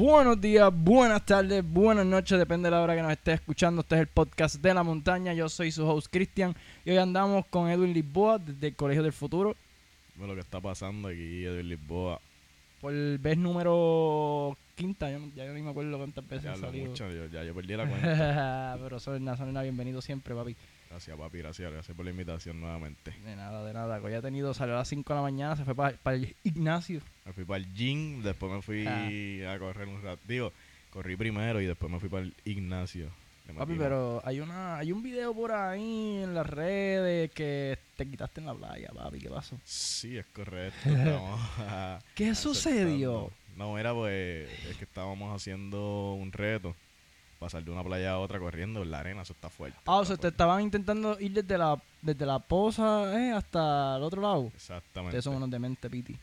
Buenos días, buenas tardes, buenas noches, depende de la hora que nos estés escuchando. Este es el podcast de la montaña. Yo soy su host Cristian y hoy andamos con Edwin Lisboa desde el Colegio del Futuro Bueno, lo que está pasando aquí Edwin Lisboa. por vez número quinta. Yo, ya yo ni me acuerdo cuántas veces Ya ha hablo salido. mucho, yo- ya yo perdí la cuenta. Pero son una, son bienvenido siempre, papi. Gracias, papi, gracias, gracias por la invitación nuevamente. De nada, de nada. Que hoy ha tenido, salió a las 5 de la mañana, se fue para el Ignacio. Me fui para el gym, después me fui Ah. a correr un rato. Digo, corrí primero y después me fui para el Ignacio. Papi, pero hay una hay un video por ahí en las redes que te quitaste en la playa, papi. ¿Qué pasó? Sí, es correcto. ¿Qué sucedió? No, era pues, es que estábamos haciendo un reto. Pasar de una playa a otra corriendo en la arena, eso está fuerte. Ah, o sea, te estaban intentando ir desde la, desde la poza eh, hasta el otro lado. Exactamente. Ustedes son unos demente, Piti.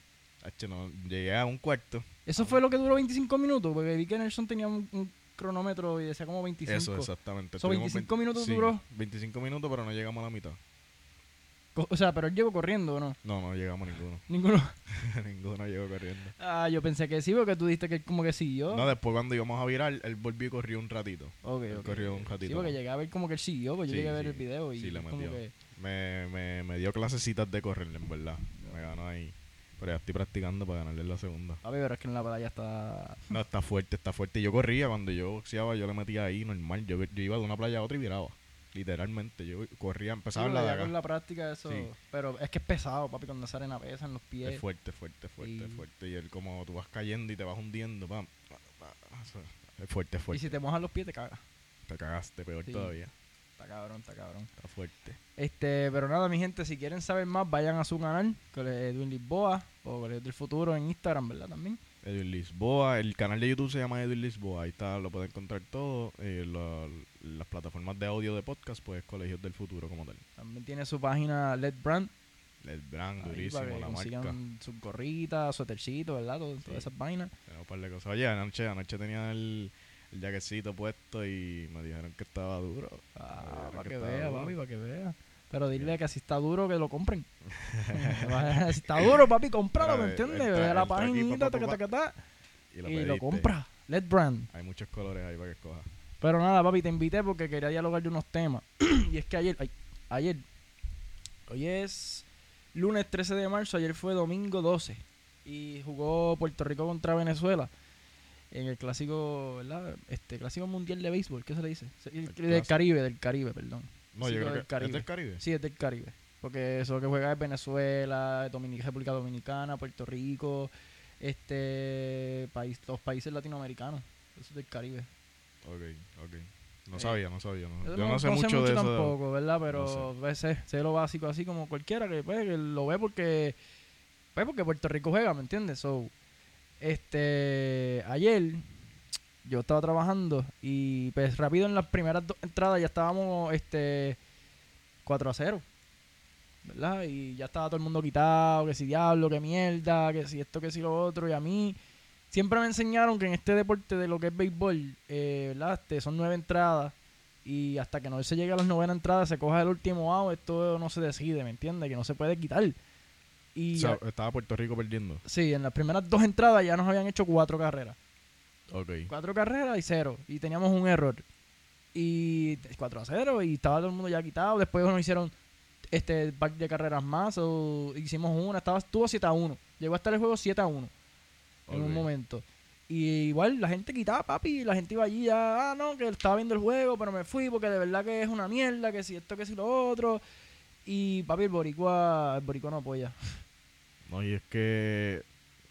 No, llegué a un cuarto. Eso fue lo que duró 25 minutos, porque vi que Nelson tenía un, un cronómetro y decía como 25. Eso, exactamente. So, Estuvimos 25 minutos sí, duró. 25 minutos, pero no llegamos a la mitad. O sea, pero él llegó corriendo, ¿o no? No, no llegamos ninguno. Ninguno. ninguno llegó corriendo. Ah, yo pensé que sí, porque tú dijiste que él como que siguió. No, después cuando íbamos a virar, él volvió y corrió un ratito. Ok, él ok, corrió un ratito Sí, porque llegué a ver como que él siguió, pues yo Sí, llegué a ver el video y Sí, le metió. que... Me, me, me dio clasecitas de correr, en verdad. Me ganó ahí. Pero ya estoy practicando para ganarle la segunda. Papi, pero es que en la playa está... No, está fuerte, está fuerte. Yo corría, cuando yo boxeaba, yo le metía ahí normal. Yo, yo iba de una playa a otra y viraba. Literalmente. Yo corría, empezaba de acá. con la práctica eso... Sí. Pero es que es pesado, papi, cuando esa arena pesa en los pies. Es fuerte, fuerte, fuerte, Y- fuerte. Y él como tú vas cayendo y te vas hundiendo, pam. Es fuerte, es y fuerte. si te mojas los pies te cagas. Te cagaste, peor Sí. todavía. Está cabrón, está cabrón. Está fuerte. Este, pero nada, mi gente, si quieren saber más, vayan a su canal, que es Edwin Lisboa, o Colegio del Futuro en Instagram, ¿verdad? También. Edwin Lisboa, el canal de YouTube se llama Edwin Lisboa, ahí está, lo pueden encontrar todo. Eh, la- las plataformas de audio de podcast, pues Colegios del Futuro como tal. También tiene su página Let Brand, El brand, ahí durísimo, para que la marca. sus gorritas, suétercitos, ¿verdad? Todo- Sí. Todas esas vainas. Tenemos un par de cosas. Oye, anoche, anoche tenía el, el jaquecito puesto y me dijeron que estaba duro. Ah, para que que vea, papi, para que vea. Pero dile que si está duro, que lo compren. si está duro, papi, cómpralo, ¿me entiendes? Ve la taca, Y lo, y lo compra. Let Brand. Hay muchos colores ahí para que escojas. Pero nada, papi, te invité porque quería dialogar de unos temas. y es que ayer, ay, ayer, hoy es lunes 13 de marzo, ayer fue domingo 12. Y jugó Puerto Rico contra Venezuela en el clásico, ¿verdad? Este clásico mundial de béisbol, ¿qué se le dice? El- El del. Caribe, del Caribe, perdón. No, Sí, yo creo del que Caribe. es del Caribe. Sí, es del Caribe. Porque eso que juega es Venezuela, República Dominicana, Puerto Rico, este país, los países latinoamericanos. Eso es del Caribe. Ok, ok. No Eh, sabía, no sabía. no. Yo no sé mucho de eso. tampoco, ¿verdad? Pero No sé, sé lo básico así como cualquiera que, pues, que lo ve porque pues, porque Puerto Rico juega, ¿me entiendes? So, este ayer yo estaba trabajando y pues rápido en las primeras dos entradas ya estábamos este 4 a 0. ¿Verdad? Y ya estaba todo el mundo quitado, que si diablo, que mierda, que si esto, que si lo otro. Y a mí siempre me enseñaron que en este deporte de lo que es béisbol, eh, ¿verdad? Este, son nueve entradas y hasta que no se llegue a las novena entradas, se coja el último out, esto no se decide, ¿me entiendes? Que no se puede quitar. Y O sea, ya- estaba Puerto Rico perdiendo. sí, en las primeras dos entradas ya nos habían hecho cuatro carreras. Ok. Cuatro carreras y cero. Y teníamos un error. Y 4 a 0 y estaba todo el mundo ya quitado. Después nos hicieron este pack de carreras más. O hicimos una, estaba, estuvo 7 a 1. Llegó a estar el juego 7 a 1 en un momento. Y igual la gente quitaba, papi, la gente iba allí ya, ah, no, que estaba viendo el juego, pero me fui porque de verdad que es una mierda, que si esto, que si lo otro. Y papi, el boricua, el boricua no apoya. No, y es que,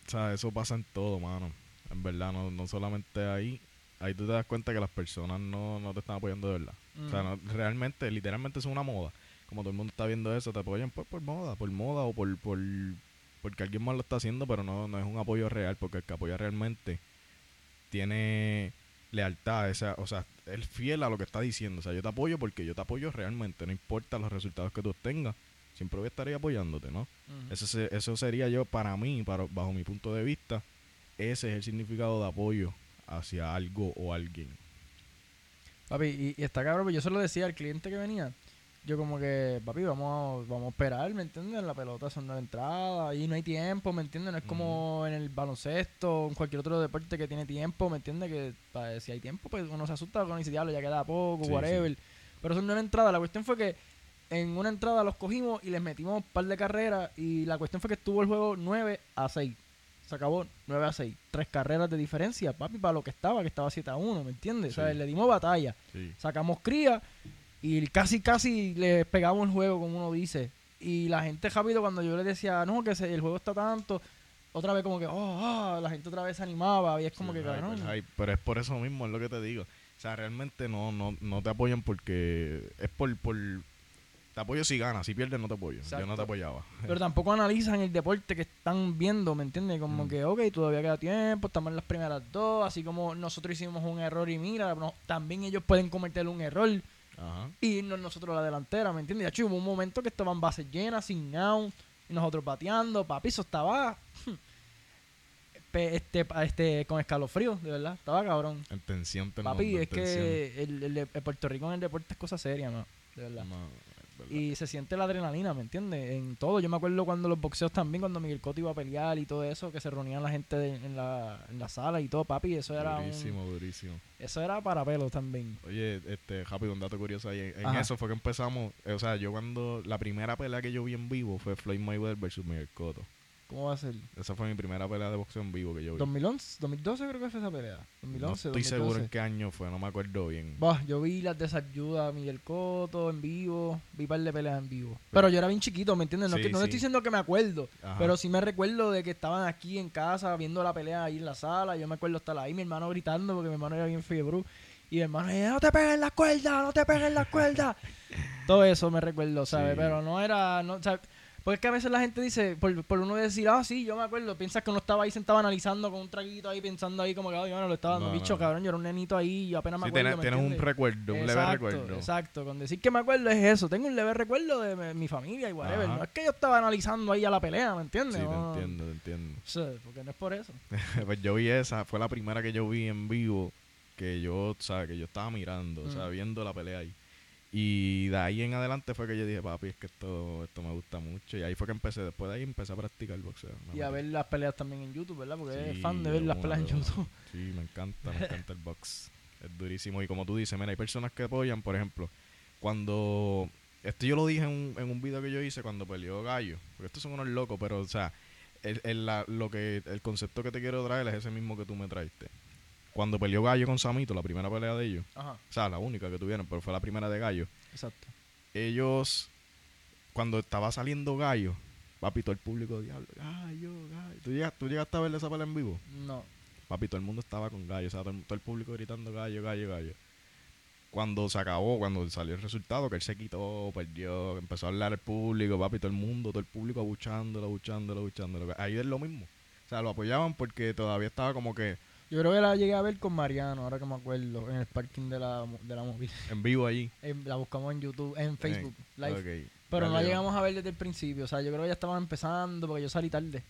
o sea, eso pasa en todo, mano. En verdad, no, no solamente ahí. Ahí tú te das cuenta que las personas no, no te están apoyando de verdad. O sea, no- realmente, literalmente es una moda. Como todo el mundo está viendo eso, te apoyan pues por moda, por moda o por, por porque alguien más lo está haciendo, pero no, no es un apoyo real, porque el que apoya realmente tiene lealtad, esa, o sea, es fiel a lo que está diciendo. O sea, yo te apoyo porque yo te apoyo realmente, no importa los resultados que tú obtengas, siempre voy a estar ahí apoyándote, ¿no? Ujú. Eso, eso sería yo, para mí, para, bajo mi punto de vista, ese es el significado de apoyo hacia algo o alguien. Papi, y, y está cabrón, pues yo se lo decía al cliente que venía. yo como que, papi, vamos a, vamos a esperar, ¿me entiendes? La pelota son de entrada y no hay tiempo, ¿me entiendes? No es como en el baloncesto o en cualquier otro deporte que tiene tiempo, ¿me entiendes? Que pa- si hay tiempo, pues uno se asusta con dice, diablo, ya queda poco, Sí, whatever. Pero son nueve entradas. La cuestión fue que en una entrada los cogimos y les metimos un par de carreras y la cuestión fue que estuvo el juego 9 a 6. Se acabó 9 a 6. Tres carreras de diferencia, papi, para lo que estaba, que estaba 7 a 1, ¿me entiendes? O sea, le dimos batalla Sí. sacamos cría y casi casi le pegamos el juego como uno dice y la gente rápido cuando yo le decía no que se- el juego está tanto otra vez como que oh ah", la gente otra vez se animaba y es como Sí, que cabrón. Pero es por eso mismo, es lo que te digo. O sea, realmente no, no, no te apoyan porque es por, por... Te apoyo si ganas, si pierdes no te apoyo. Yo no te apoyaba. pero tampoco analizan el deporte que están viendo me entiendes como Mm. que ok todavía queda tiempo estamos en las primeras dos así como nosotros hicimos un error y mira no, también ellos pueden cometer un error Ajá. y irnos nosotros a la delantera, ¿me entiendes? De hecho, hubo un momento que estaban bases llenas, sin out, y nosotros bateando, papi, eso estaba este, este, con escalofrío, de verdad, estaba cabrón. En tensión te Papi, es que el, el el Puerto Rico en el deporte es cosa seria, ¿no? De verdad. Y se siente la adrenalina, ¿me entiendes? En todo. Yo me acuerdo cuando los boxeos también, cuando Miguel Cotto iba a pelear y todo eso, que se reunían la gente de- en, la, en la sala y todo, papi, eso era un- durísimo, durísimo. eso era para pelos también. Oye, este, rápido, un dato curioso ahí. En eso fue que empezamos. eh, O sea, yo cuando. La primera pelea que yo vi en vivo fue Floyd Mayweather versus Miguel Cotto. ¿Cómo va a ser? Esa fue mi primera pelea de boxeo en vivo que yo vi. 2011, 2012 creo que fue esa pelea. 2011, no estoy 2012. seguro en qué año fue, no me acuerdo bien. Bah, yo vi las de Sayuda, Miguel Cotto en vivo, vi un par de peleas en vivo. Pero yo era bien chiquito, ¿me entiendes? No, Sí, que, no sí. estoy diciendo que me acuerdo, Ajá. pero sí me recuerdo de que estaban aquí en casa viendo la pelea ahí en la sala. Yo me acuerdo estar ahí, mi hermano gritando porque mi hermano era bien fiebre. Y mi hermano decía, no te peguen las cuerdas, no te peguen las cuerdas. Todo eso me recuerdo, ¿sabes? Pero no era, no, ¿sabes? Porque es que a veces la gente dice, por, por uno decir, ah, sí, yo me acuerdo, piensas que uno estaba ahí sentado analizando con un traguito ahí, pensando ahí como que, ay, bueno, lo estaba dando No, bicho, no. cabrón, yo era un nenito ahí y yo apenas me Sí, acuerdo. tienes, ¿me tienes un recuerdo, un leve recuerdo. Exacto, con decir que me acuerdo es eso. Tengo un leve recuerdo de mi, mi familia y whatever. Ajá. No es que yo estaba analizando ahí a la pelea, ¿me Sí, entiendes? te No, entiendo, te entiendo. Sí, porque no es por eso. pues yo vi esa, fue la primera que yo vi en vivo, que yo, ¿sabes? Que yo estaba mirando, o sea, Mm. viendo la pelea ahí. Y de ahí en adelante fue que yo dije, papi, es que esto, esto me gusta mucho. Y ahí fue que empecé, después de ahí empecé a practicar boxeo. Me Y a ver las peleas también en YouTube, ¿verdad? Porque Sí, es fan de ver las peleas en. YouTube. Sí, me encanta, me encanta el box. Es durísimo. Y como tú dices, mira, hay personas que apoyan, por ejemplo, cuando... Esto yo lo dije en un, en un video que yo hice cuando peleó Gallo. Porque estos son unos locos, pero, o sea, el, el- la- lo que, el concepto que te quiero traer es ese mismo que tú me traiste. Cuando peleó Gallo con Samito, la primera pelea de ellos, Ajá, o sea, la única que tuvieron, pero fue la primera de Gallo. exacto. Ellos, cuando estaba saliendo Gallo, papi, todo el público, diablo, Gallo, Gallo. ¿Tú llegaste, ¿Tú llegaste a ver esa pelea en vivo? No. Papi, todo el mundo estaba con gallo, o sea, todo el, todo el público gritando gallo, gallo, gallo. Cuando se acabó, cuando salió el resultado, que él se quitó, perdió, empezó a hablar al público, papi, todo el mundo, todo el público abuchándolo, abuchándolo, abuchándolo. Ahí es lo mismo. O sea, lo apoyaban porque todavía estaba como que Yo creo que la llegué a ver con Mariano, ahora que me acuerdo, en el parking de la, de la móvil. en vivo allí. En- La buscamos en YouTube, en Facebook Live. Pero no la llegamos a ver desde el principio. O sea, yo creo que ya estaban empezando porque yo salí tarde.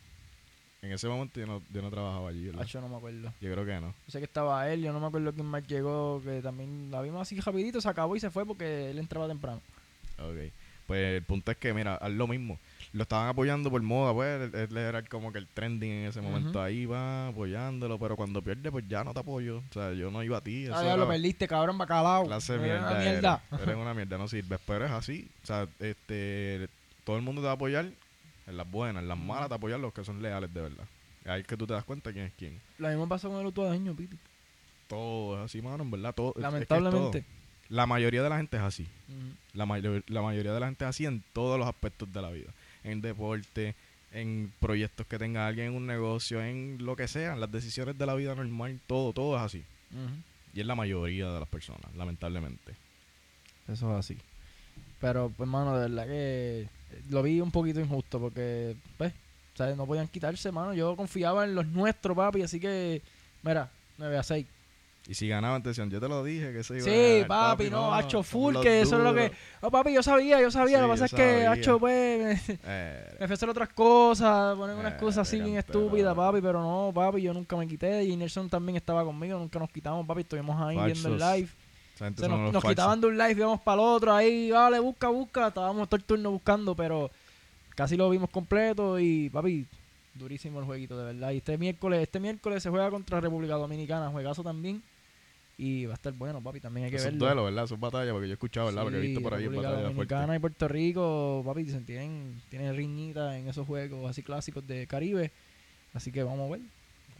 En ese momento yo no, yo no trabajaba allí, ¿verdad? Hacho, no me acuerdo. Yo creo que no. Yo sé que estaba él, yo no me acuerdo quién más llegó, que también la vimos así rapidito, se acabó y se fue porque él entraba temprano. Ok. Pues el punto es que, mira, haz lo mismo. Lo estaban apoyando por moda, pues. Él, él era como que el trending en ese momento. Ahí va apoyándolo, pero cuando pierde, pues ya no te apoyo. O sea, yo no iba a ti. Ah, ya lo perdiste, cabrón, bacalao. Clase de mierda. una Eres, mierda. Eres una mierda, no sirves. Pero es así. O sea, este, todo el mundo te va a apoyar en las buenas, en las malas te apoyan los que son leales de verdad. Ahí es que tú te das cuenta quién es quién. Lo mismo pasó con el Utuadeño, Piti. Todo es así, mano, en verdad. Todo, es- es que es Lamentablemente. todo. La mayoría de la gente es así. La, mayor- la mayoría de la gente es así en todos los aspectos de la vida. En deporte, en proyectos que tenga alguien en un negocio, en lo que sea, en las decisiones de la vida normal, todo, todo es así. Y es la mayoría de las personas, lamentablemente. Eso es así. Pero, pues, mano, de verdad que eh, lo vi un poquito injusto porque, pues, ¿sabes? No podían quitarse, mano. Yo confiaba en los nuestros, papi, así que, mira, 9 a 6. Y si ganaban, te decían, yo te lo dije que se iba a Sí, ganar, papi, no, hacho somos full, que eso es lo que... duros". Oh, papi, yo sabía, yo sabía. Sí, lo que pasa es que, hacho, pues, me, Eh, me fue a hacer otras cosas, poner una Eh, excusa así bien estúpida, papi. papi, pero no, papi, yo nunca me quité. Y Nelson también estaba conmigo, nunca nos quitamos, papi, estuvimos ahí viendo el live. Se nos, nos quitaban de un live, íbamos para el otro, ahí, vale, busca, busca. Estábamos todo el turno buscando, pero casi lo vimos completo y, papi, durísimo el jueguito, de verdad. Y este miércoles, este miércoles se juega contra República Dominicana, juegazo también. Y va a estar bueno, papi, también hay que Esos verlo. duelos, ¿verdad? Esos batallas, porque yo he escuchado, ¿verdad? porque he visto por ahí batallas fuertes. Dominicana y Puerto Rico, papi, dicen, tienen, tienen riñita en esos juegos así clásicos de Caribe. Así que vamos a ver.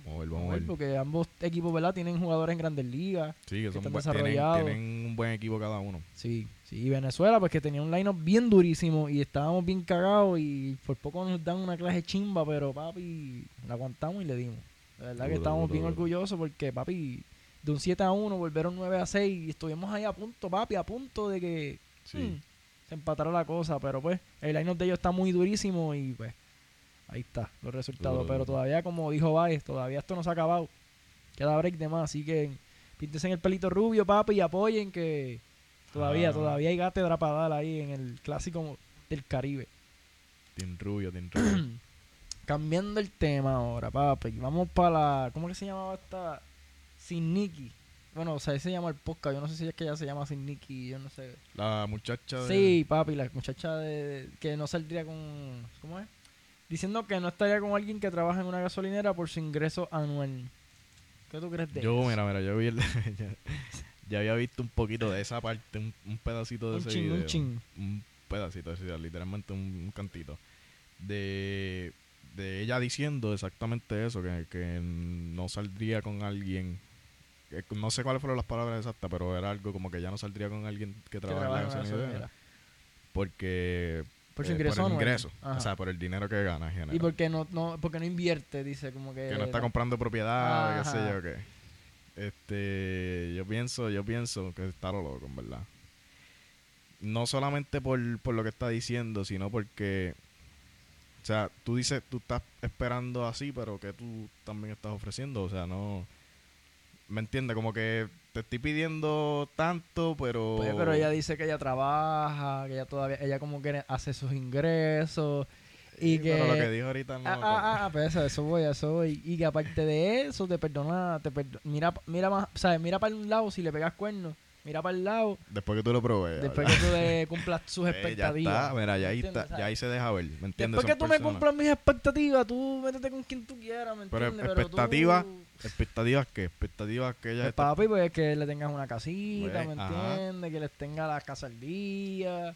Vamos a ver, Vamos a ver, ver. porque ambos equipos, ¿verdad? Tienen jugadores en grandes ligas. Sí, que son están buen- tienen, desarrollados. tienen un buen equipo cada uno. Sí, sí. Y Venezuela, pues que tenía un line bien durísimo y estábamos bien cagados y por poco nos dan una clase chimba, pero papi, la aguantamos y le dimos. La verdad que estábamos duro, bien duro. orgullosos porque, papi, de un 7 a 1 volvieron 9 a 6 y estuvimos ahí a punto, papi, a punto de que Sí. mm, se empatara la cosa, pero pues el line de ellos está muy durísimo y pues ahí está los resultados. Pero todavía, como dijo Baez, todavía esto no se ha acabado. Queda break de más, así que píntense en el pelito rubio, papi, y apoyen que todavía, Ah. todavía hay gátedra para dar ahí en el clásico del Caribe. Team Rubio, Team Rubio. Cambiando el tema ahora, papi. Vamos para la. ¿Cómo que se llamaba esta? Sin Nicky. Bueno, o sea, ese se llama el podcast. Yo no sé si es que ella se llama Sin Nicky. Yo no sé. La muchacha de... Sí, papi, la muchacha de, que no saldría con. ¿Cómo es? Diciendo que no estaría con alguien que trabaja en una gasolinera por su ingreso anual. ¿Qué tú crees de Yo, eso? mira, mira, yo vi el... ya, ya había visto un poquito de esa parte, un, un pedacito de un ese chin, video. un chin. un pedacito, es decir, literalmente un, un cantito. De, de ella diciendo exactamente eso, que, que no saldría con alguien. Que no sé cuáles fueron las palabras exactas, pero era algo como que ya no saldría con alguien que trabaja en la gasolinera. Porque. Por su eh, ingreso por el ingreso. Ajá. O sea, por el dinero que gana. Y porque no, no, porque no invierte, dice, como que. que no está comprando propiedad, qué sé yo qué. Este, yo pienso, yo pienso que está lo loco, en verdad. No solamente por, por lo que está diciendo, sino porque, o sea, tú dices, tú estás esperando así, pero que tú también estás ofreciendo, o sea, no, ¿me entiendes? Como que te estoy pidiendo tanto, pero... Pues, pero ella dice que ella trabaja, que ella todavía, ella como que hace sus ingresos y Sí, que... Pero lo que dijo ahorita no... Ah, ah, ah, pues eso, eso voy, eso voy. Y que aparte de eso, te perdona, te perdo- mira, mira más, ¿sabes? Mira para un lado si le pegas cuernos, mira para el lado, Después que tú lo pruebes. después que tú le cumplas sus Eh, ya expectativas. está, mira, ya ahí, está, ya ahí se deja ver, ¿me entiendes? Después que tú me cumplas mis expectativas, tú métete con quien tú quieras, ¿me Pero entiendes? expectativa, tú- ¿Expectativas qué? ¿Expectativas que ella Pues, está- papi, pues que le tengas una casita, Pues, ¿me entiendes? Que les tenga la casa al día.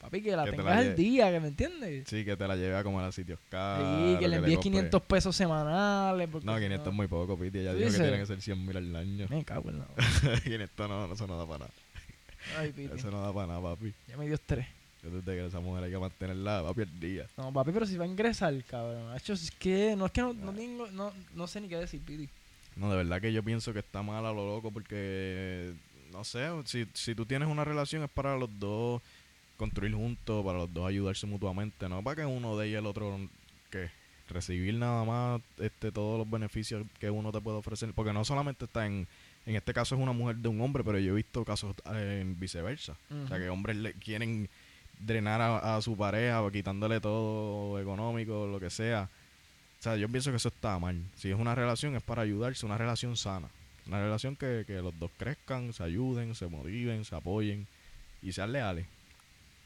Papi, que la Que te la tengas al día, que me entiendes. Sí, que te la lleve a comer a sitios caros. Sí, que le envíes compre- 500 pesos semanales. Porque No, si 500 es muy poco, Piti. Ella ¿Tú dijo que dices? tiene que ser 100 mil al año. Me cago en la... 500 no, eso no da para nada. Ay, Piti. Eso no da para nada, papi. Ya me dio estrés. Yo te que esa mujer hay que mantenerla, papi, el día. No, papi, pero si va a ingresar, cabrón. Hacho, es que no es que no, no, tengo, no, no sé ni qué decir, Piti. No, de verdad que yo pienso que está mal a lo loco porque, no sé, si, si tú tienes una relación es para los dos construir juntos, para los dos ayudarse mutuamente, no para que uno dé y el otro, que recibir nada más este todos los beneficios que uno te puede ofrecer, porque no solamente está en, en este caso es una mujer de un hombre, pero yo he visto casos eh, en viceversa, o sea que hombres le quieren drenar a, su pareja, quitándole todo económico, lo que sea. O sea, yo pienso que eso está mal. Si es una relación, es para ayudarse, una relación sana. Una relación que, que los dos crezcan, se ayuden, se motiven, se apoyen y sean leales.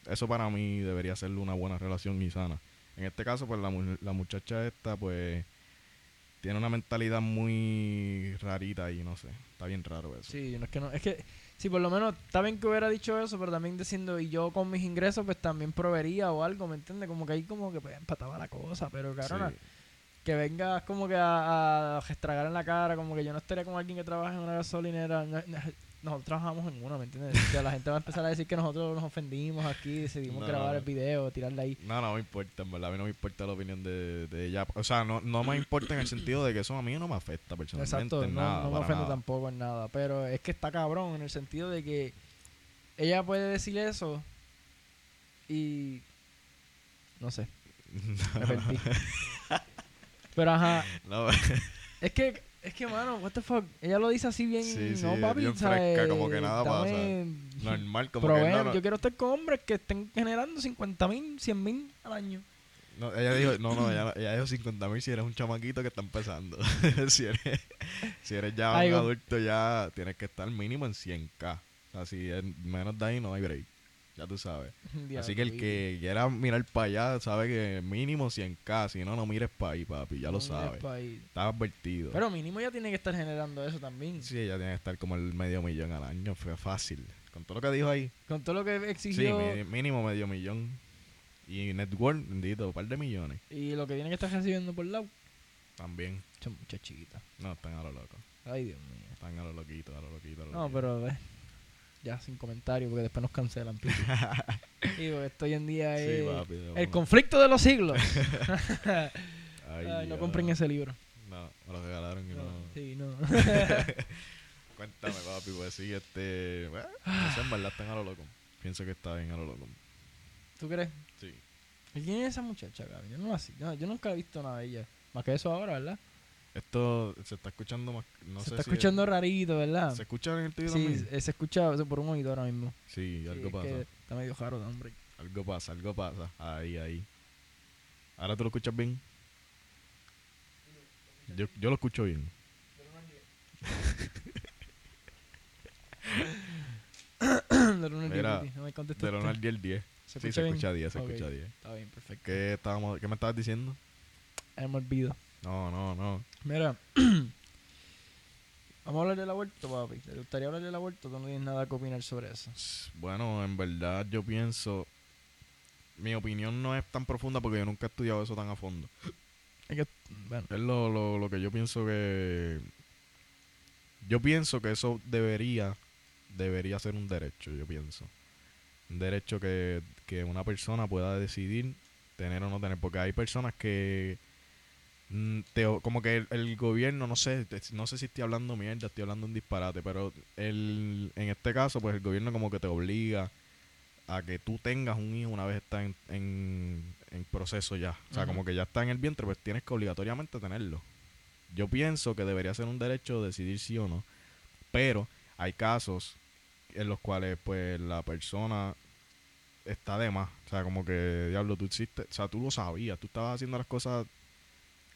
Eso para mí debería ser una buena relación y sana. En este caso, pues la, la muchacha esta, pues, tiene una mentalidad muy rarita y no sé. Está bien raro eso. Sí, no es que no. Es que, sí, por lo menos, está bien que hubiera dicho eso, pero también diciendo, y yo con mis ingresos, pues también proveería o algo, ¿me entiendes? Como que ahí como que pues, empataba la cosa, pero cabrona, Sí. que vengas como que a, a en la cara, como que yo no estaría con alguien que trabaja en una gasolinera. no- no- nosotros trabajamos en una, ¿me entiendes? O sea, la gente va a empezar a decir que nosotros nos ofendimos aquí, decidimos No, grabar no. el video, tirarle ahí. No, no me importa, en verdad. A mí no me importa la opinión de, de ella. O sea, no, no me importa en el sentido de que eso a mí no me afecta personalmente. Exacto, en no, nada, no me ofende nada. tampoco en nada, pero es que está cabrón en el sentido de que ella puede decir eso y no sé, me perdí. pero ajá, No, es que es que mano, what the fuck, ella lo dice así bien, Sí, sí, no papi, bien fresca, como que nada Dame- normal, como que proveen, no, yo quiero estar con hombres que estén generando 50 mil, 100 mil al año. No, ella dijo, no, no, ella, ella dijo 50 mil si eres un chamaquito que está empezando. si, eres, si eres ya Ay, un go- adulto, ya tienes que estar mínimo en 100k. Así, menos de ahí no hay break. Ya tú sabes. Diablo, Así que el que quiera mirar para allá sabe que mínimo 100k. Si no, no mires para ahí, papi. Ya lo no sabes. Está advertido. Pero mínimo ya tiene que estar generando eso también. sí, ella tiene que estar como el medio millón al año. Fue fácil. Con todo lo que dijo ahí. Con todo lo que Sí, exigió mi- mínimo medio millón. Y network, bendito, un par de millones. y lo que tiene que estar recibiendo por lado. También. Son muchas chiquitas. No, están a lo loco. Ay, Dios mío. Están a lo loquito, a lo loquito. a lo No, loquito. pero eh, ya sin comentario porque después nos cancelan. Digo, esto hoy en día Sí, es papi, el conflicto de los siglos. Ay, Ay, no compren ese libro. No, me lo regalaron y no. Sí, no. Cuéntame, papi, pues sí, este. Bueno, no sé, en verdad están a lo loco. Pienso que está bien a lo loco. ¿Tú crees? Sí. ¿Y quién es esa muchacha, cabrón? Yo, no la yo nunca he visto nada de ella. Más que eso ahora, ¿verdad? Esto se está escuchando más. No se sé está si escuchando rarito, ¿verdad? ¿Se escucha en el TV Sí, también? se escucha por un oído ahora mismo. Sí, Sí, algo es pasa. que está medio jaro, hombre. Algo pasa, algo pasa. Ahí, ahí. ¿Ahora tú lo escuchas bien? Yo, yo lo escucho bien. de al Mira, no me contestaste. De 1 al 10, 10. ¿Se Sí, se bien? escucha 10, se Ok, escucha 10. Está bien, perfecto. ¿Qué, estábamos, ¿Qué me estabas diciendo? Me olvido. No, no, no. Mira, vamos a hablar del aborto, papi. ¿Te gustaría hablar del aborto? Tú no tienes nada que opinar sobre eso. Bueno, en verdad yo pienso... Mi opinión no es tan profunda porque yo nunca he estudiado eso tan a fondo. Es que, bueno, Es lo, lo, lo que yo pienso que... Yo pienso que eso debería, debería ser un derecho, yo pienso. Un derecho que, que una persona pueda decidir tener o no tener. Porque hay personas que... mm, te como que el, el gobierno, no sé, no sé si estoy hablando mierda, estoy hablando un disparate, pero el, en este caso, pues el gobierno como que te obliga a que tú tengas un hijo una vez está en, en, en proceso ya. O sea, como que ya está en el vientre, pues tienes que obligatoriamente tenerlo. Yo pienso que debería ser un derecho decidir sí o no. Pero hay casos en los cuales pues la persona está de más. O sea, como que, diablo, tú hiciste, o sea, tú lo sabías, tú estabas haciendo las cosas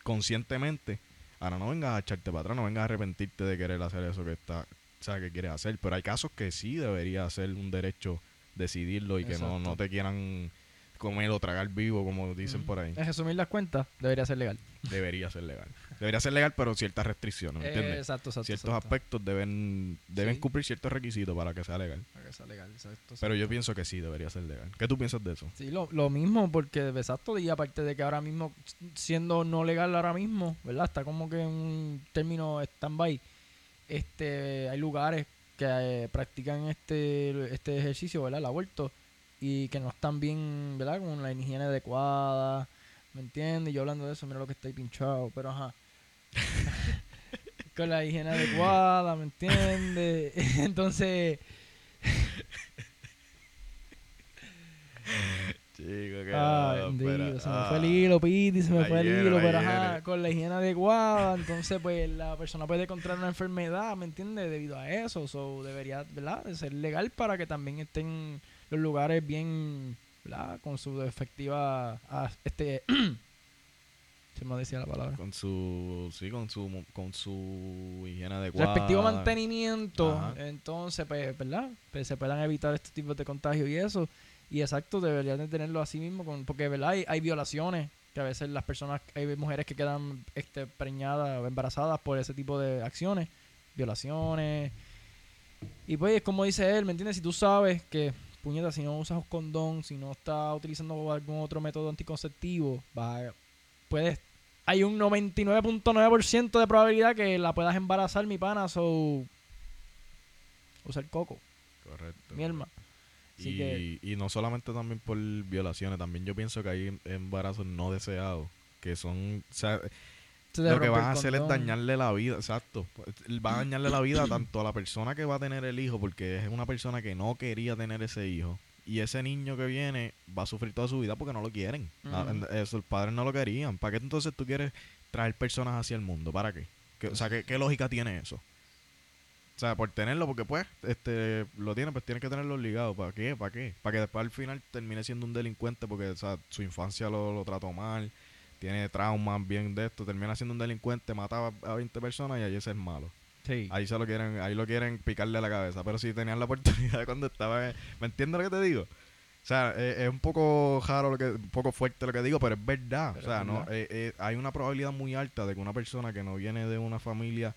conscientemente. Ahora no vengas a echarte para atrás, no vengas a arrepentirte de querer hacer eso que está, o sea, que quieres hacer. Pero hay casos que sí debería ser un derecho decidirlo y que no, no te quieran comer o tragar vivo, como dicen ujú. por ahí. En resumir las cuentas, debería ser legal. Debería ser legal. Debería ser legal, pero ciertas restricciones, ¿me Eh, exacto, exacto. Ciertos exacto. aspectos deben deben Sí. cumplir ciertos requisitos para que sea legal. Para que sea legal, exacto, Pero yo pienso que sí, debería ser legal. ¿Qué tú piensas de eso? Sí, lo, lo mismo, porque exacto, y aparte de que ahora mismo, siendo no legal ahora mismo, ¿verdad? Está como que en un término stand-by. Este, hay lugares que eh, practican este, este ejercicio, ¿verdad? El aborto, y que no están bien, ¿verdad? Con la higiene adecuada, ¿me entiendes? Yo hablando de eso, mira lo que está ahí pinchado, pero ajá. Con la higiene adecuada, ¿me entiendes? Entonces, Chico, espera. se me Ah, fue el hilo, Piti, se me fue el hilo, pero ajá, con la higiene adecuada, entonces pues la persona puede contraer una enfermedad, ¿me entiendes? Debido a eso, so, debería, ¿verdad? De ser legal para que también estén los lugares bien, ¿verdad? Con su efectiva, ah, este, se me decía la palabra. Con su, sí, con su, con su higiene adecuada. Respectivo mantenimiento, Ajá. entonces, pues, ¿verdad? Pues se puedan evitar estos tipos de contagios y eso. Y exacto, deberían de tenerlo así mismo, con, porque, ¿verdad? Hay, hay violaciones, que a veces las personas, hay mujeres que quedan este, preñadas o embarazadas por ese tipo de acciones, violaciones. Y pues, como dice él, ¿me entiendes? Si tú sabes que, puñeta, si no usas condón, si no estás utilizando algún otro método anticonceptivo, va, puedes hay un 99.9% de probabilidad que la puedas embarazar, mi pana, so usar coco, Correcto. mi Y, que- y no solamente también por violaciones, también yo pienso que hay em- embarazos no deseados, que son, o sea, lo que van a hacer es dañarle la vida, exacto. Va a dañarle la vida tanto a la persona que va a tener el hijo, porque es una persona que no quería tener ese hijo. Y ese niño que viene va a sufrir toda su vida porque no lo quieren. Ah, Ujú. Eso, los padres no lo querían. ¿Para qué entonces tú quieres traer personas hacia el mundo? ¿Para qué? ¿Qué- o sea, ¿qué, qué lógica tiene eso? O sea, por tenerlo, porque pues, este, lo tiene, pues tienes que tenerlo obligado. ¿Para qué? ¿Para qué? Para que después al final termine siendo un delincuente porque, o sea, su infancia lo, lo trató mal, tiene traumas bien de esto, termina siendo un delincuente, mata a, a 20 personas y ahí ese es malo. Sí. ahí se lo quieren, ahí lo quieren picarle a la cabeza. Pero si tenían la oportunidad cuando estaba, ¿me entiendes lo que te digo? O sea, eh, es un poco raro lo que, un poco fuerte lo que digo, pero es verdad. Pero o sea, no, eh, eh, hay una probabilidad muy alta de que una persona que no viene de una familia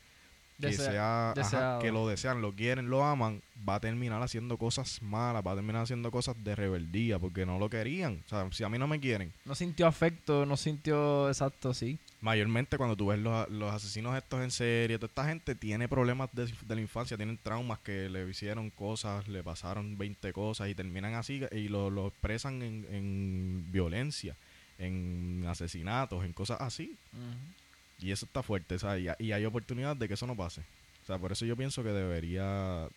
que Desea- sea, ajá, deseado. que lo desean, lo quieren, lo aman, va a terminar haciendo cosas malas, va a terminar haciendo cosas de rebeldía porque no lo querían. O sea, si a mí no me quieren, No sintió afecto, no sintió exacto, sí. mayormente cuando tú ves los, los asesinos estos en serie, toda esta gente tiene problemas de, de la infancia, tienen traumas que le hicieron cosas, le pasaron 20 cosas y terminan así y lo, lo expresan en, en violencia, en asesinatos, en cosas así. Y eso está fuerte, o sea, y, y hay oportunidad de que eso no pase. O sea, por eso yo pienso que debería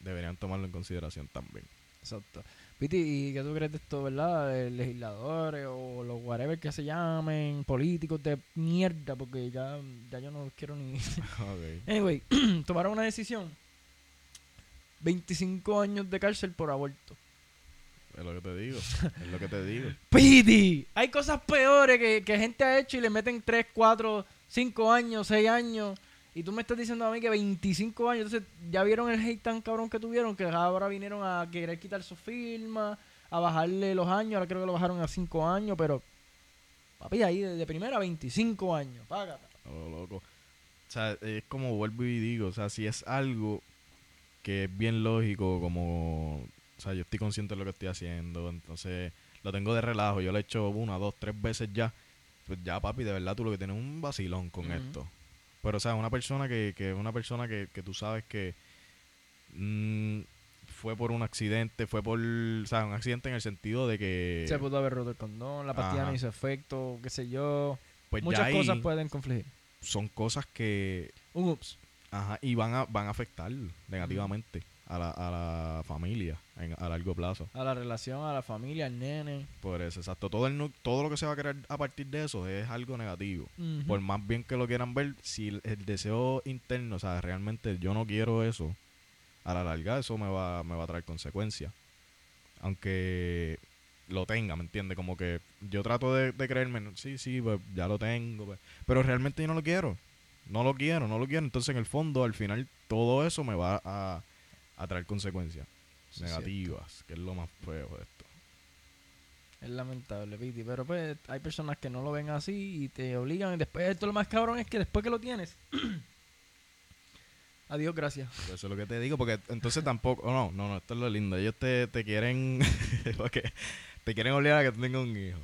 deberían tomarlo en consideración también. Exacto. Piti, ¿y qué tú crees de esto, verdad? Eh, legisladores o los whatever que se llamen, políticos de mierda, porque ya, ya yo no quiero ni... Ok. anyway, tomaron una decisión. 25 años de cárcel por aborto. Es lo que te digo, es lo que te digo. Piti, hay cosas peores que, que gente ha hecho y le meten 3, 4, 5 años, 6 años. Y tú me estás diciendo a mí que 25 años. Entonces, ya vieron el hate tan cabrón que tuvieron que ahora vinieron a querer quitar su firma, a bajarle los años. Ahora creo que lo bajaron a 5 años, pero. Papi, ahí de, de primera 25 años. Págata. Oh, loco. O sea, es como vuelvo y digo, o sea, si es algo que es bien lógico, como, o sea, yo estoy consciente de lo que estoy haciendo, entonces lo tengo de relajo, yo lo he hecho una, dos, tres veces ya, pues ya, papi, de verdad tú lo que tienes es un vacilón con esto. Pero, o sea, una persona que, que una persona que, que tú sabes que mm, fue por un accidente, fue por, o sea, un accidente en el sentido de que, Se pudo haber roto el condón, la pastilla no hizo efecto, qué sé yo. pues Muchas cosas pueden confligir. son cosas que ups. Ajá, y van a, van a afectar negativamente a la, a la familia en- a largo plazo. A la relación, a la familia, al nene. Por eso, exacto. Todo, el, todo lo que se va a crear a partir de eso es algo negativo. Ujú. Por más bien que lo quieran ver, si el, el deseo interno, o sea, realmente yo no quiero eso, a la larga eso me va, me va a traer consecuencias. Aunque lo tenga, ¿me entiendes? Como que yo trato de, de creerme, "No, sí, sí, pues, ya lo tengo, pues", pero realmente yo no lo quiero. No lo quiero, no lo quiero. Entonces, en el fondo, al final, todo eso me va a, a traer consecuencias negativas, que es lo más feo de esto. Es lamentable, Piti. Pero pues hay personas que no lo ven así y te obligan. Y después, esto lo más cabrón es que después que lo tienes. Adiós, gracias. Pues eso es lo que te digo, porque entonces tampoco, oh, no, no, no, esto es lo lindo. Ellos te, te quieren, porque te quieren obligar a que tú tengas un hijo.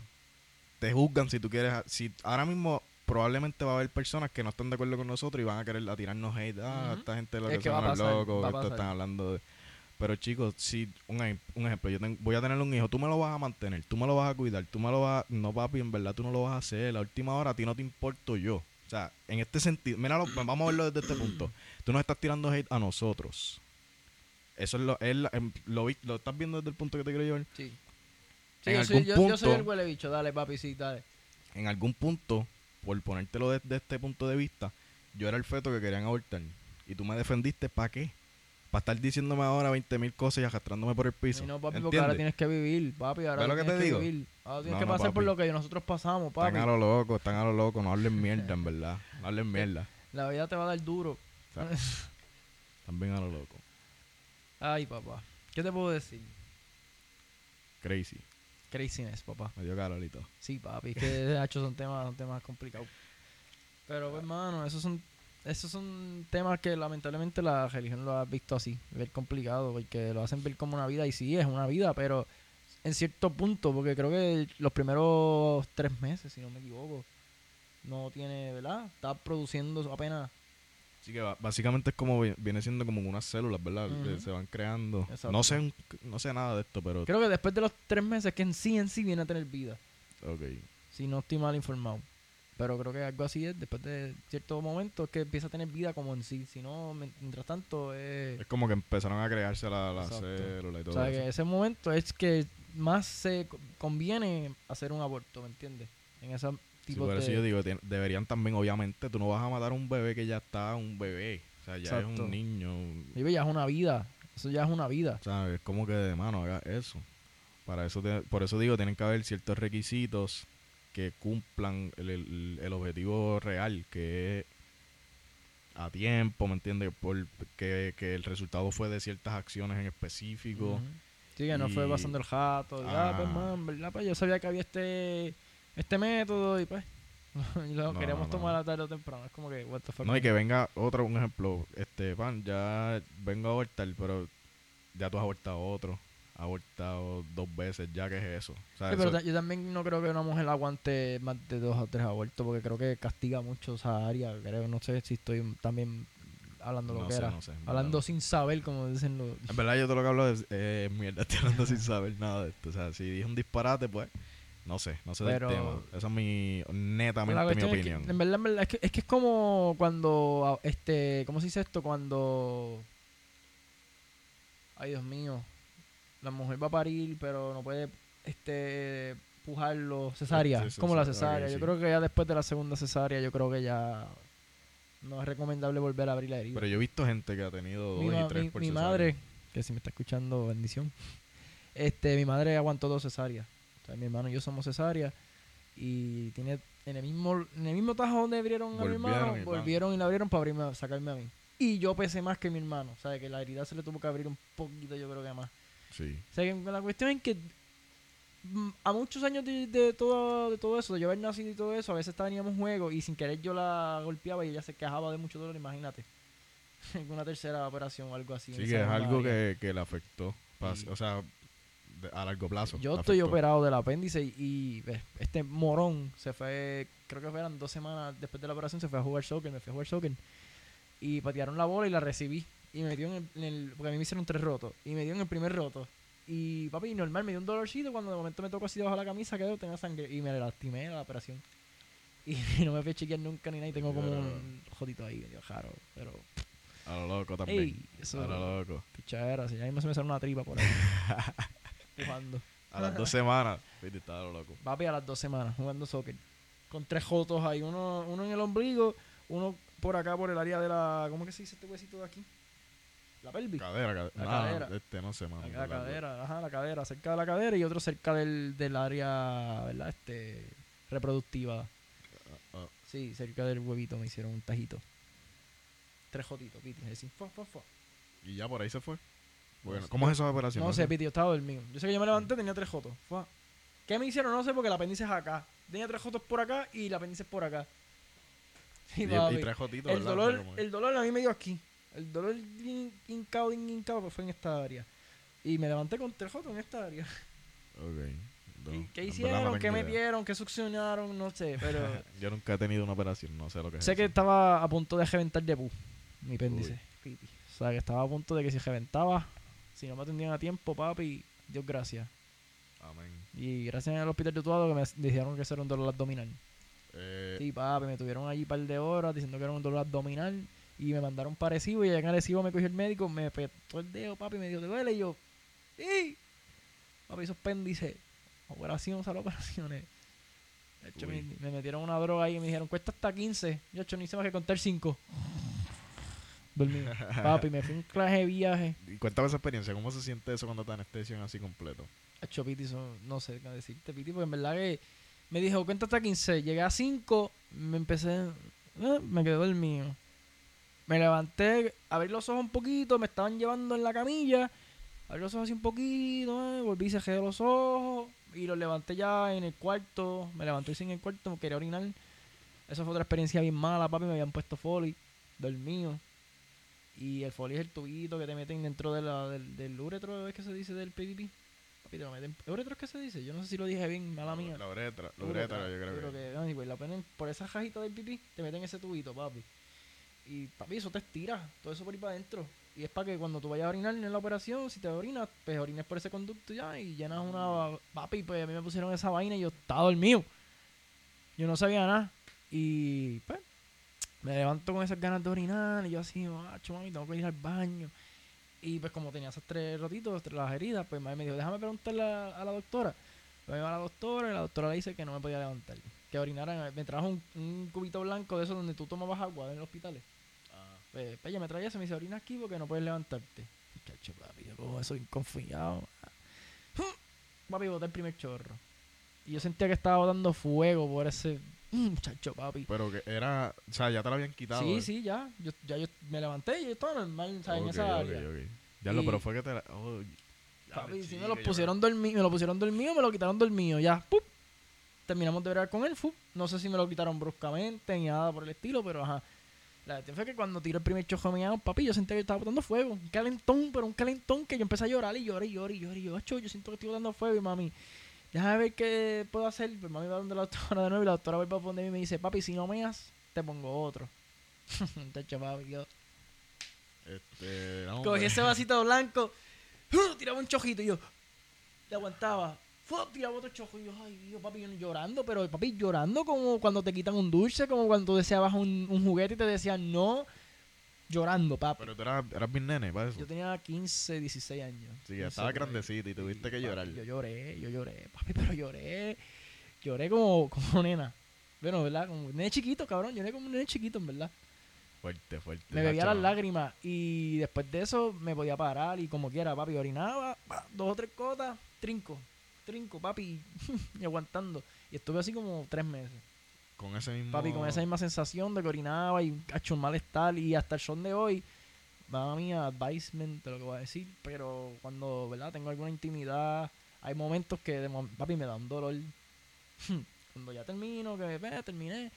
Te juzgan si tú quieres, si ahora mismo probablemente va a haber personas que no están de acuerdo con nosotros y van a querer a tirarnos hate. Ah, esta gente lo Es que, que son pasar, locos, esto están hablando de... Pero chicos, si un, un ejemplo, yo ten- voy a tener un hijo, tú me lo vas a mantener, tú me lo vas a cuidar, tú me lo vas a... No, papi, en verdad tú no lo vas a hacer. La última hora a ti no te importo yo. O sea, en este sentido, míralo, vamos a verlo desde este punto. Tú nos estás tirando hate a nosotros. Eso es lo, es la- em, lo, estás viendo desde el punto que te quiero llevar. Sí. Sí, En yo, soy, algún yo, yo soy el huele bicho. Dale, papi, sí, dale. En algún punto, por ponértelo desde este punto de vista, yo era el feto que querían abortar. Y tú me defendiste, ¿para qué? Para estar diciéndome ahora 20 mil cosas y arrastrándome por el piso. Y no, papi, porque ahora ¿Entiendes? tienes que vivir, papi. Ahora ¿Ves lo que tienes te digo? vivir. Ahora tienes No, que no, pasar por lo que nosotros pasamos, papi. Están a lo loco, están a lo loco. No hablen mierda, en verdad. No hablen mierda. La vida te va a dar duro. Bien a lo loco. Ay, papá. ¿Qué te puedo decir? Crazy. Craziness, papá. Me dio calorito. Sí, papi, es que de hecho son temas, son temas complicados. Pero, pues, hermano, esos son, esos son temas que lamentablemente la religión lo ha visto así, ver complicado, porque lo hacen ver como una vida, y sí, es una vida, pero en cierto punto, porque creo que los primeros tres meses, si no me equivoco, no tiene, ¿verdad? Está produciendo apenas. Así que básicamente es como vi- viene siendo como unas células, ¿verdad? Que se van creando. Exacto. No sé, no sé nada de esto, pero. Creo que después de los tres meses que en sí, en sí viene a tener vida, Ok. si no estoy mal informado. Pero creo que algo así es, después de cierto momento es que empieza a tener vida como en sí. Si no, mientras tanto, es... Es como que empezaron a crearse la, la Exacto. célula y O todo sea, eso. que ese momento es que más se co- conviene hacer un aborto, ¿me entiendes? En ese Sí, por eso de... yo digo, deberían también, obviamente, tú no vas a matar a un bebé que ya está un bebé. O sea, ya es un niño. Oye, ya es una vida. Eso ya es una vida. ¿Sabes? Es como que de mano haga eso. Para eso te- por eso digo, tienen que haber ciertos requisitos que cumplan el, el- el objetivo real, que es a tiempo, ¿me entiendes? Por que, que el resultado fue de ciertas acciones en específico. Ujú. Sí, que no fue Y- pasando el jato. y, ah, pues, man, ¿verdad? Pues yo sabía que había este este método y pues lo No, queríamos no, no. tomar a tarde o temprano. Es como que, what the fuck. No, y que venga otro, un ejemplo, este, pan, ya vengo a abortar, pero ya tú has abortado otro, has abortado dos veces, ya que es eso. O sea, Sí, pero eso- ta- yo también no creo que una mujer aguante más de dos o tres abortos porque creo que castiga mucho esa área. Creo, no sé si estoy también hablando lo que sé, era. sé, hablando sin saber, como dicen los. En verdad yo todo lo que hablo es eh, mierda, estoy hablando sin saber nada de esto. O sea, si dije un disparate, pues, no sé, no sé Pero- del tema. Esa es mi, netamente mi es que, opinión. en verdad, en verdad, es que, es que es como cuando, ah, este, ¿cómo se dice esto? Cuando, ay Dios mío, la mujer va a parir, pero no puede, este, pujarlo, cesárea, Sí, sí, como la cesárea. Yo creo que ya después de la segunda cesárea, yo creo que ya no es recomendable volver a abrir la herida. Pero yo he visto gente que ha tenido mi, dos y tres mi- por mi cesárea. madre, que si me está escuchando, bendición. Este, mi madre aguantó dos cesáreas. Mi hermano y yo somos cesáreas. Y tiene en el mismo, en el mismo tajo donde abrieron a mi hermano, Volvieron y volvieron y la abrieron para abrirme, sacarme a mí. Y yo pesé más que mi hermano. O sea, que la herida se le tuvo que abrir un poquito, yo creo que más. Sí. O sea, que la cuestión es que mm, a muchos años de, de todo, de todo eso, de yo haber nacido y todo eso, a veces teníamos juego y sin querer yo la golpeaba y ella se quejaba de mucho dolor, imagínate. En una tercera operación o algo así. Sí, que es algo que, que le afectó. O sea, a largo plazo. Yo estoy operado del apéndice y, y, ves, este morón se fue, creo que fueron dos semanas después de la operación, se fue a jugar soccer, me fui a jugar soccer. Y patearon la bola y la recibí. Y me dio en el, en el- porque a mí me hicieron tres rotos. Y me dio en el primer roto. Y papi, normal, me dio un dolorcito cuando de momento me tocó así debajo de la camisa, quedó, tenía sangre. Y me lastimé la operación. Y no me fui a chequear nunca ni nada. Y tengo como un jodito ahí medio raro. Pero, A lo loco también. ey, eso, A lo loco. pichadera. Si ya mismo se me sale una tripa por ahí. Empujando. A las dos semanas. Viste, estaba loco. Papi a las dos semanas jugando soccer. Con tres jotos ahí. Uno, uno en el ombligo, uno por acá por el área de la. ¿Cómo que se dice este huesito de aquí? La pelvis. Cadera, cadera. La cadera. Este, no sé, mano. La, cadera, ajá, la cadera, cerca de la cadera y otro cerca del, del área, ¿verdad? Este, reproductiva. Ah, ah. Sí, cerca del huevito me hicieron un tajito. Tres jotitos, piti. Así, fua, fua, fua. Y ya por ahí se fue. Bueno, sé. ¿cómo es esa operación? No sé, piti, yo estaba dormido. Yo sé que yo me levanté, tenía tres jotos. Fua. ¿Qué me hicieron? No sé, porque el apéndice es acá. Tenía tres jotos por acá y el apéndice es por acá. Y, papi. y tres jotitos, el ¿verdad? dolor, el dolor a mí me dio aquí. El dolor hincado, hincado, pues fue en esta área. Y me levanté con tres jotos en esta área. Ok. No, ¿Y ¿Qué hicieron? ¿Qué metieron? ¿Qué succionaron? No sé, pero Yo nunca he tenido una operación, no sé lo que es. sé que estaba a punto de reventar de pu, mi apéndice. Piti. O sea, que estaba a punto de que si reventaba, si no me atendían a tiempo, papi, Dios gracias. Amén. Y gracias al hospital de Utuado que me dijeron que eso era un dolor abdominal. Eh, Sí, papi, me tuvieron allí un par de horas diciendo que era un dolor abdominal y me mandaron para Arecibo y allá en Arecibo me cogió el médico, me petó el dedo, papi, me dijo, ¿te duele? Y yo, ¡sí! Papi, esos operación, solo operaciones. De hecho, me, metieron una droga ahí y me dijeron, cuesta hasta 15. Yo, hecho, ni hice más que contar 5. Dormido. papi, me fui un clase de viaje. y cuéntame esa experiencia, ¿cómo se siente eso cuando te anestesian así completo? Hecho, Piti, no sé qué decirte, Piti, porque en verdad que me dijo, cuenta hasta 15. Llegué a 5, me empecé, eh, me quedé dormido. Me levanté, abrí los ojos un poquito, me estaban llevando en la camilla. Abrí los ojos así un poquito, eh, volví, cerré los ojos y los levanté ya en el cuarto. Me levanté en el cuarto, me quería orinar. Eso fue otra experiencia bien mala, papi. Me habían puesto foli, dormido. Y el foli es el tubito que te meten dentro de la, del, del uretro, ¿es que se dice del PPP? Papi, te lo meten. ¿Uretro es que se dice? Yo no sé si lo dije bien, mala mía. La uretra, la Uretra, uretra, yo creo que. que. anyway, la ponen por esa cajita del pipí, te meten ese tubito, papi. Y papi, eso te estira, todo eso por ahí para adentro. Y es para que cuando tú vayas a orinar en la operación, si te orinas, pues orines por ese conducto ya y llenas una. Papi, pues a mí me pusieron esa vaina y yo estaba dormido. Yo no sabía nada. Y pues, me levanto con esas ganas de orinar y yo así, macho, mami, tengo que ir al baño. Y pues como tenía esos tres rotitos, las heridas, pues mami me dijo, déjame preguntarle a, a la doctora. Me iba a la doctora y la doctora le dice que no me podía levantar. Que orinara. Me trajo un, un cubito blanco de esos donde tú tomabas agua en los hospitales. Pues, pues ella me traía eso y me dice, orina aquí porque no puedes levantarte. Muchacho, papi, yo como eso inconfiado. Papi, boté el primer chorro. Y yo sentía que estaba botando fuego por ese... Muchacho, papi. Pero que era, o sea, ya te lo habían quitado. Sí, eh. sí, ya. Yo, ya yo me levanté y yo estaba normal, en esa ok, área. ok. Ya lo, pero fue que te la. oh, ya Papi, me si chica, me lo pusieron dormido, me lo pusieron dormido, me lo quitaron dormido, ya. ¡pup! Terminamos de ver con él. No sé si me lo quitaron bruscamente ni nada por el estilo, pero ajá. La cuestión fue que cuando tiré el primer chojo mi papi, yo sentía que estaba botando fuego. Un calentón, pero un calentón que yo empecé a llorar y lloré y lloré y lloré. Y yo, "Acho, yo siento que estoy botando fuego y mami, déjame ver qué puedo hacer. Pues mami va donde la doctora de nuevo y la doctora vuelve a poner y me dice, papi, si no me das, te pongo otro. Tacho, papi, yo Este, Cogí ese vasito blanco, ¡uh! tiraba un chojito y yo le aguantaba. Tiraba otro chojo y yo, ay Dios, papi, yo llorando, pero papi llorando como cuando te quitan un dulce, como cuando tú deseabas un, un juguete y te decían no, llorando, papi. Pero tú eras, eras bien nene, para eso. Yo tenía 15, 16 años. Sí, ya 15 estaba grandecito y tuviste que papi, llorar. Yo lloré, yo lloré, papi, pero lloré. Lloré como, como nena. Bueno, ¿verdad? Como nene chiquito, cabrón. Lloré como un nene chiquito, en verdad. Fuerte, fuerte. Me bebía las lágrimas y después de eso me podía parar y como quiera, papi, orinaba, dos o tres cotas, trinco, trinco, papi, y aguantando. Y estuve así como tres meses. Con ese mismo. Papi, con esa misma sensación de que orinaba y un malestar y hasta el son de hoy, mamá mía, advisement de lo que voy a decir, pero cuando, ¿verdad? Tengo alguna intimidad, hay momentos que, de papi, me da un dolor. cuando ya termino, que eh, terminé,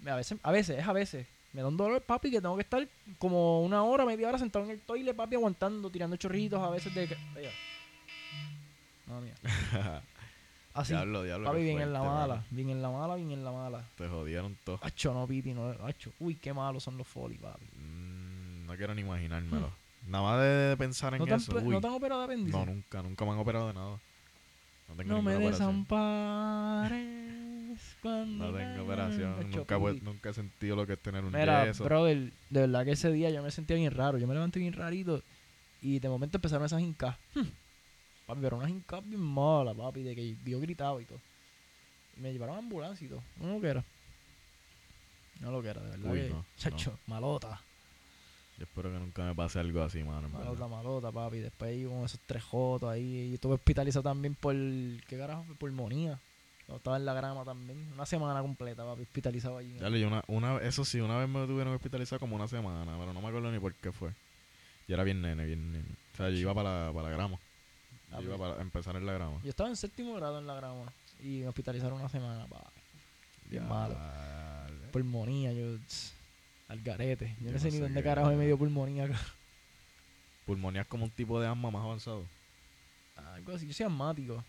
me- a veces, a veces, es a veces, me da un dolor, papi, que tengo que estar como una hora, media hora sentado en el toile, papi, aguantando, tirando chorritos a veces de que... Mamma mía. Así. diablo, diablo. papi, bien en la mala, bien en la mala, bien en la mala. Te jodieron todo. Acho, no, Pipi, no, acho. Uy, qué malos son los foli, papi. Mm, no quiero ni imaginármelo. Nada más de, de pensar en ¿No eso. uy. ¿No te han operado de apéndice? No, nunca, nunca me han operado de nada. No tengo No me operación. desampares cuando... No tengo operación. Nunca, nunca he sentido lo que es tener un Mira, yeso. brother, de verdad que ese día yo me sentía bien raro. Yo me levanté bien rarito y de momento empezaron esas hincas. Hmm. Papi, pero unas hincas bien malas, papi, de que yo gritaba y todo. Y me llevaron a ambulancia y todo. No lo que era. No lo que era, de verdad Uy, que... no, Chacho, malota. Yo espero que nunca me pase algo así, mano. Malota, malota, papi. Después ahí con esos tres jotos ahí. Y estuve hospitalizado también por. ¿Qué carajo? fue? Pulmonía. Estaba en la grama también. Una semana completa, papi. Hospitalizado allí. Dale, yo una, una, eso sí, una vez me tuvieron que hospitalizar como una semana, pero no me acuerdo ni por qué fue. Yo era bien nene, bien nene. O sea, yo iba para la, para la grama. Yo iba para empezar en la grama. Yo estaba en séptimo grado en la grama. Y me hospitalizaron una semana. Bien malo. Dale. Pulmonía, yo. tss, Al garete. Yo, Yo no sé ni sé dónde carajo me dio pulmonía. acá. Pulmonía es como un tipo de asma más avanzado. Algo así. Yo soy asmático.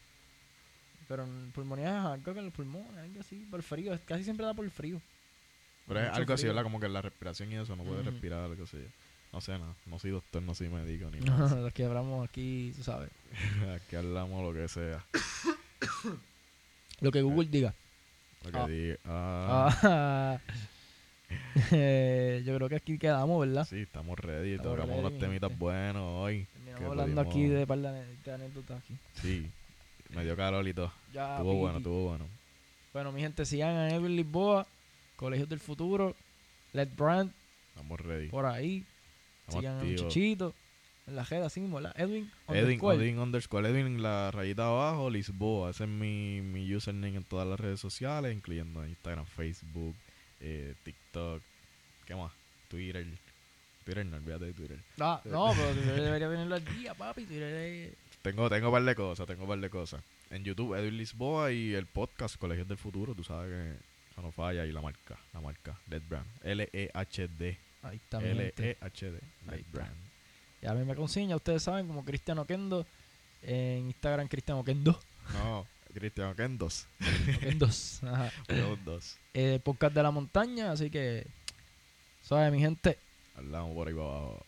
Pero en pulmonía es algo con los pulmones, algo así. Por frío. Casi siempre da por frío. Pero es algo así, frío. ¿verdad? Como que la respiración y eso, no puedes Ujú. respirar, algo así. No sé nada, no soy doctor, no soy médico ni nada. Los que hablamos aquí, tú sabes. Aquí hablamos lo que sea. Lo que Google diga. Lo que Ah. diga. Ah, Ah, eh, yo creo que aquí quedamos, ¿verdad? Sí, estamos ready. Estamos Tocamos ready, unos mi temitas gente. buenos hoy. Terminamos hablando pudimos- aquí de par de anécdotas aquí. Sí, me dio calor y todo. Ya, Estuvo bueno, estuvo bueno. Bueno, mi gente, sigan a Edwin Lisboa, Colegios del Futuro, Let Brand, Estamos ready. por ahí. Estamos sigan a activos. Muchachito, en la red, así mismo, ¿verdad? Edwin, Edwin, underscore. Edwin underscore, Edwin la rayita abajo, Lisboa. Ese es mi, mi username en todas las redes sociales, incluyendo Instagram, Facebook, eh, TikTok. ¿Qué más? Twitter. Twitter no, olvídate de Twitter. Ah, no, pero Twitter debería tenerlo al día, papi. Twitter es- Tengo, tengo un par de cosas, tengo un par de cosas. En YouTube, Edwin Lisboa y el podcast Colegios del Futuro, tú sabes que eso no falla. Y la marca, la marca, Led Brand. L-E-H-D. Ahí está, mi gente. L-E-H-D. Ahí está. Brand. Y a mí me consigna, ustedes saben, como Cristiano Kendo. En Instagram, Cristiano Kendo. No, Cristian Kendos. Kendos. Ajá. dos. Eh, podcast de la montaña, así que. Suave, mi gente. Hablamos por ahí para abajo.